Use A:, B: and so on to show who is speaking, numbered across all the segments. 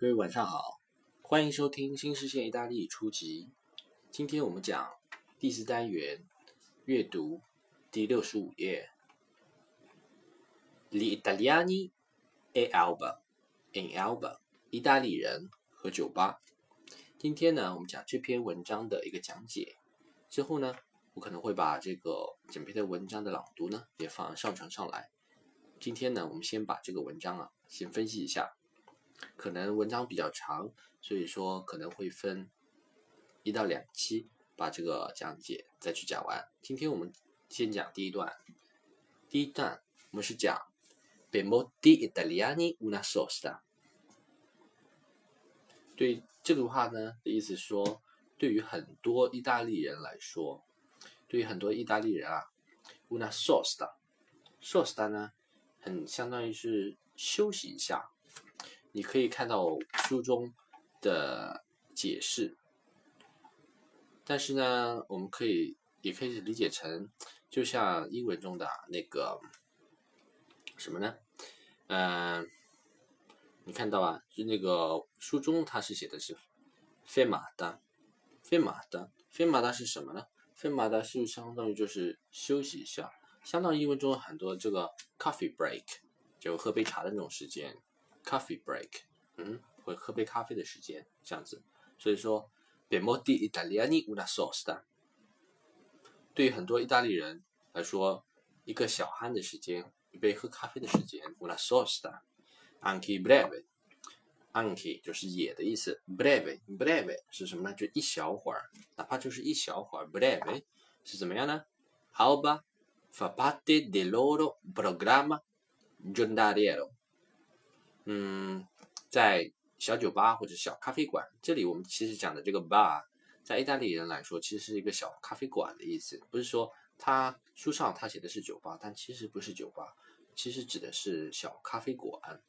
A: 各位晚上好，欢迎收听新视线意大利初级。今天我们讲第四单元阅读第六十五页。Gli italiani e alba in alba，意大利人和酒吧。今天呢，我们讲这篇文章的一个讲解。之后呢，我可能会把这个整篇的文章的朗读呢也放上传上来。今天呢，我们先把这个文章啊先分析一下。可能文章比较长，所以说可能会分一到两期把这个讲解再去讲完。今天我们先讲第一段，第一段我们是讲 “per molti italiani una sosta”。对这个话呢的意思说，对于很多意大利人来说，对于很多意大利人啊，una sosta，sosta 呢很相当于是休息一下。你可以看到书中的解释，但是呢，我们可以也可以理解成，就像英文中的那个什么呢？嗯，你看到啊，就那个书中它是写的是“费马达”，费马达，费马达是什么呢？费马达是相当于就是休息一下，相当于英文中很多这个 coffee break，就喝杯茶的那种时间。Coffee break，嗯，会喝杯咖啡的时间这样子，所以说，per molti italiani una sosta，对于很多意大利人来说，一个小酣的时间，一杯喝咖啡的时间，una sosta，anche breve，anche 就是也的意思，breve，breve 是什么呢？就一小会儿，哪怕就是一小会儿，breve 是怎么样呢？Alba fa parte del loro programma giornaliero。嗯，在小酒吧或者小咖啡馆，这里我们其实讲的这个 bar，在意大利人来说，其实是一个小咖啡馆的意思。不是说他书上他写的是酒吧，但其实不是酒吧，其实指的是小咖啡馆。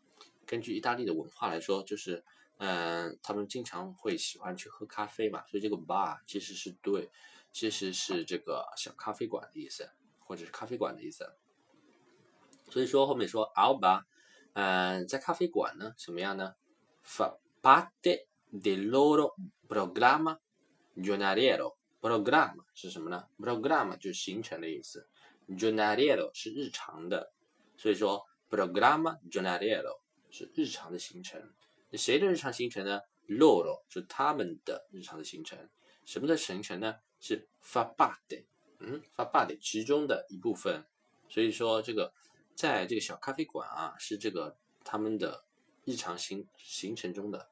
A: 根据意大利的文化来说，就是嗯，他们经常会喜欢去喝咖啡嘛，所以这个 bar 其实是对，其实是这个小咖啡馆的意思，或者是咖啡馆的意思。所以说后面说 al bar。嗯，在咖啡馆呢，什么样呢？Fa parte del loro programma giornaliero。Programma 是什么呢？Programma 就是行程的意思，giornaliero 是日常的，所以说 programma giornaliero 是日常的行程。那谁的日常行程呢？Loro 是他们的日常的行程。什么的行程呢？是 fa parte，嗯，fa parte 其中的一部分。所以说这个。在这个小咖啡馆啊，是这个他们的日常行行程中的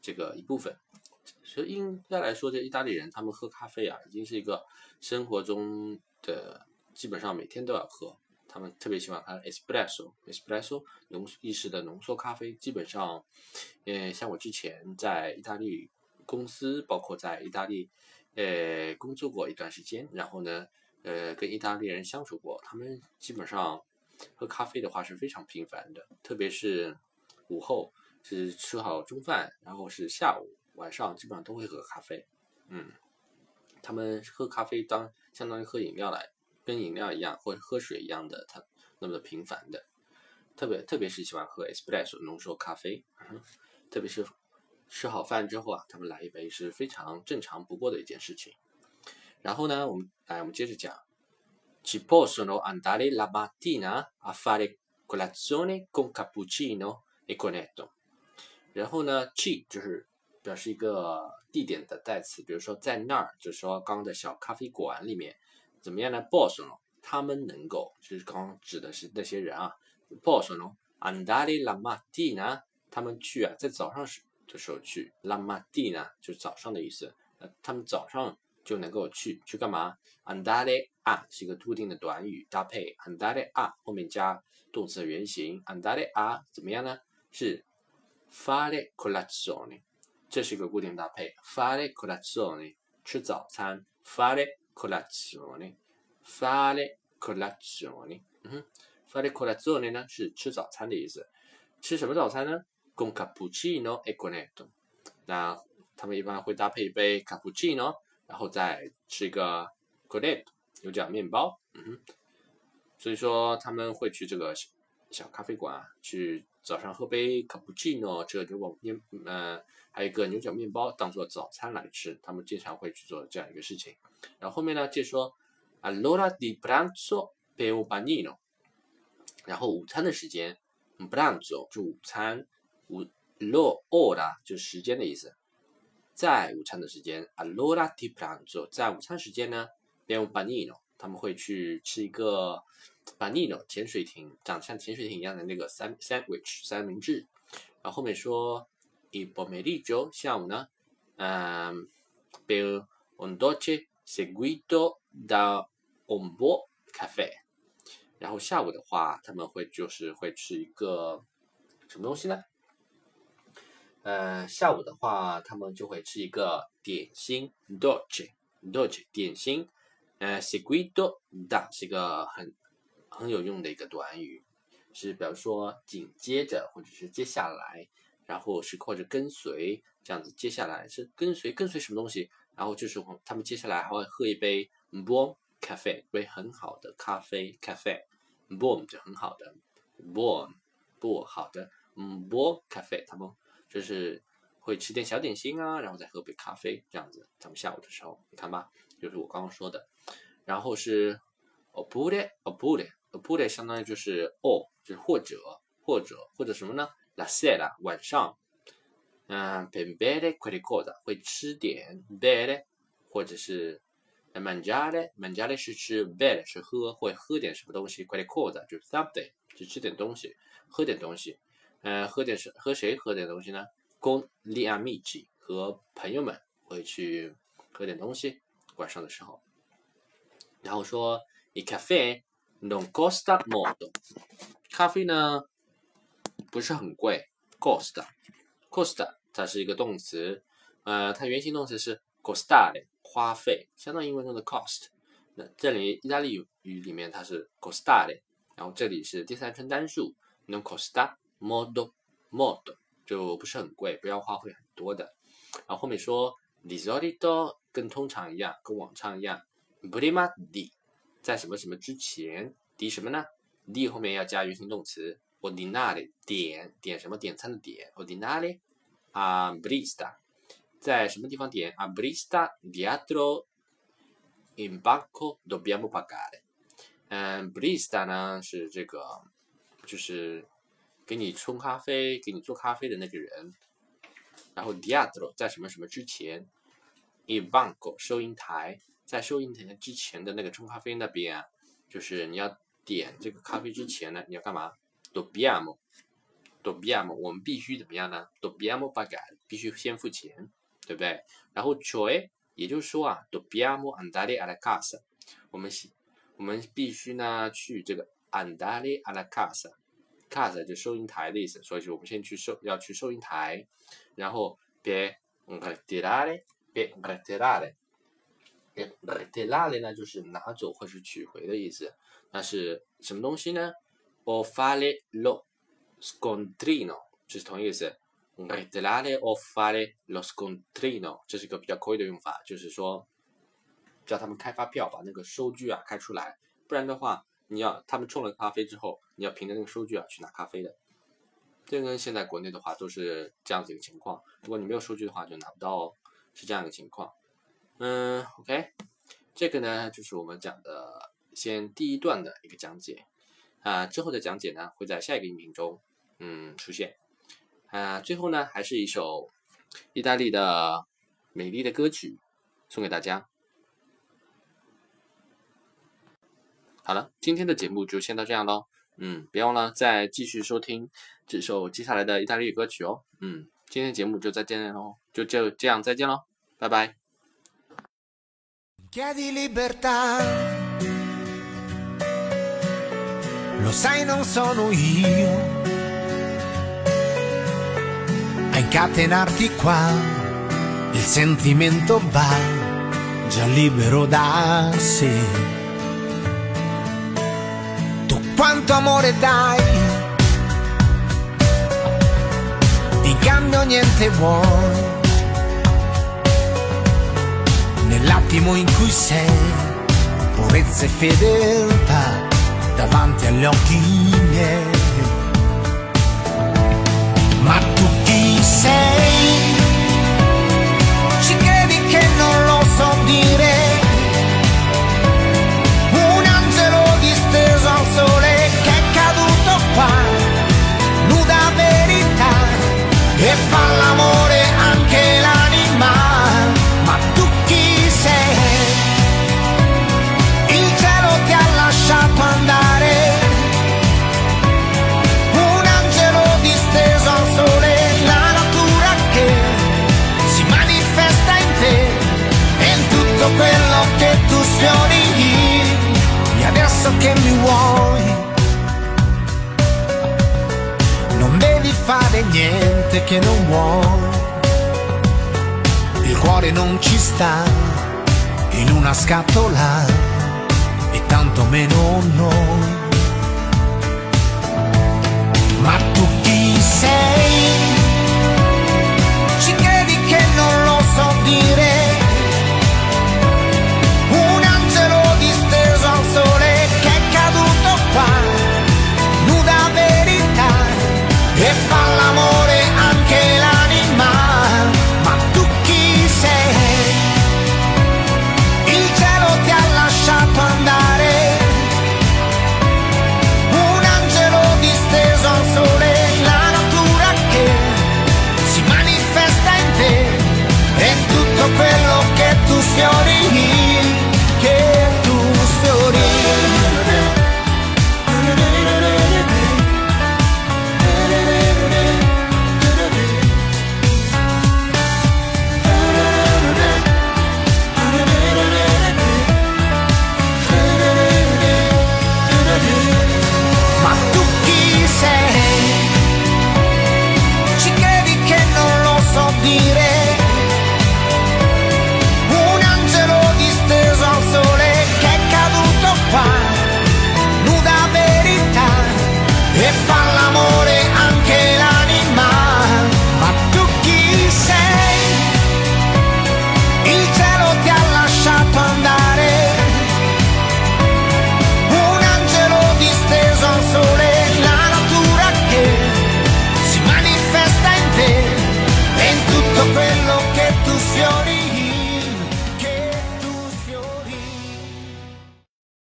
A: 这个一部分。所以应该来说，这意大利人他们喝咖啡啊，已经是一个生活中的基本上每天都要喝。他们特别喜欢喝 espresso，espresso 浓意式的浓缩咖啡。基本上，呃，像我之前在意大利公司，包括在意大利呃工作过一段时间，然后呢，呃，跟意大利人相处过，他们基本上。喝咖啡的话是非常频繁的，特别是午后，是吃好中饭，然后是下午、晚上，基本上都会喝咖啡。嗯，他们喝咖啡当相当于喝饮料来，跟饮料一样或者喝水一样的，他那么的频繁的，特别特别是喜欢喝 espresso 浓缩咖啡，特别是吃好饭之后啊，他们来一杯是非常正常不过的一件事情。然后呢，我们来我们接着讲。Ci possono andare la mattina a fare colazione con cappuccino e cornetto。然后呢，ci 就是表示一个地点的代词，比如说在那儿，就是说刚刚的小咖啡馆里面，怎么样呢？Possono 他们能够，就是刚刚指的是那些人啊。Possono andare la mattina，他们去啊，在早上时的时候去。La mattina 就是早上的意思，呃，他们早上。就能够去去干嘛？andare a 是一个固定的短语搭配，andare a 后面加动词的原形，andare a 怎么样呢？是 fare colazione，这是一个固定搭配，fare colazione 吃早餐，fare colazione，fare colazione，嗯哼，fare colazione 呢是吃早餐的意思，吃什么早餐呢？con cappuccino e cornetto，那他们一般会搭配一杯 cappuccino。然后再吃一个 c o d e t 油角面包，嗯哼，所以说他们会去这个小咖啡馆去早上喝杯卡布奇诺，这个牛角面，呃，还有一个牛角面包当做早餐来吃，他们经常会去做这样一个事情。然后后面呢，就说 allora di pranzo per un panino，然后午餐的时间，pranzo 就午餐，午 l'ora 就时间的意思，在午餐的时间，allora di pranzo 在午餐时间呢，per un panino，他们会去吃一个。Banino 潜水艇长像潜水艇一样的那个三 sandwich 三明治，然后后面说 i pomeriggio 下午呢，嗯，per un dolce seguito da un buon caffè，然后下午的话他们会就是会吃一个什么东西呢？呃，下午的话他们就会吃一个点心 d o c e d o c e 点心，呃，seguido da 是一个很。很有用的一个短语，是比如说紧接着或者是接下来，然后是或者跟随这样子。接下来是跟随跟随什么东西？然后就是他们接下来还会喝一杯 boom 咖啡，杯很好的咖啡咖啡 boom 就很好的 boom 不好的嗯 boom 咖啡，他们就是会吃点小点心啊，然后再喝杯咖啡这样子。咱们下午的时候，你看吧，就是我刚刚说的。然后是 oppure oppure。oppure 相当于就是 o 就是或者或者或者什么呢？la sera 晚上，嗯 p e b e r e qualcosa 会吃点 bere 或者是 mangiare mangiare 是吃 bere 是喝会喝点什么东西 qualcosa 就是 something 就吃点东西喝点东西，嗯，喝点什和谁喝点东西呢？con gli amici 和朋友们会去喝点东西晚上的时候，然后说 il caffè Non costa molto，咖啡呢不是很贵。Costa，costa 它是一个动词，呃，它原形动词是 costare，花费，相当于英文中的 cost。那这里意大利语里面它是 costare，然后这里是第三人称单数，non costa molto，molto 就不是很贵，不要花费很多的。然后后面说 di solito 跟通常一样，跟往常一样，prima di。在什么什么之前，第什么呢？d 后面要加原形动词，ordinare 点点什么点餐的点，ordinare a brista，在什么地方点？a brista dietro in banco dobbiamo pagare。嗯，brista 呢是这个，就是给你冲咖啡、给你做咖啡的那个人。然后 dietro 在什么什么之前 i v a n c o 收银台。在收银台之前的那个冲咖啡那边，就是你要点这个咖啡之前呢，你要干嘛？Dobbiamo，dobbiamo，我们必须怎么样呢？Dobbiamo pagare，必须先付钱，对不对？然后 cioè，也就是说啊，Dobbiamo andare alla casa，我们我们必须呢去这个 andare alla casa，casa 就收银台的意思，所以说我们先去收要去收银台，然后 per retirare，per retirare。retirare 呢就是拿走或是取回的意思，那是什么东西呢？o fare lo scontrino 这是同义词，retirare o fare lo scontrino 这是一个比较口语的用法，就是说叫他们开发票，把那个收据啊开出来，不然的话，你要他们冲了咖啡之后，你要凭着那个收据啊去拿咖啡的。这跟现在国内的话都是这样子一个情况，如果你没有收据的话，就拿不到，是这样一个情况。嗯，OK，这个呢就是我们讲的先第一段的一个讲解啊，之后的讲解呢会在下一个音频中嗯出现啊，最后呢还是一首意大利的美丽的歌曲送给大家。好了，今天的节目就先到这样喽，嗯，别忘了再继续收听这首接下来的意大利语歌曲哦，嗯，今天节目就再见喽，就就这样再见喽，拜拜。Chiedi libertà. Lo sai, non sono io a incatenarti qua. Il sentimento va già libero da sé. quanto amore dai, di cambio niente vuoi. Nell'attimo in cui sei, purezza e fedeltà davanti agli occhi miei.
B: Ma tu chi sei? parte che non vuoi. il cuore non ci sta in una scatola e tanto meno noi. Ma tu chi sei? Ci credi che non lo so dire?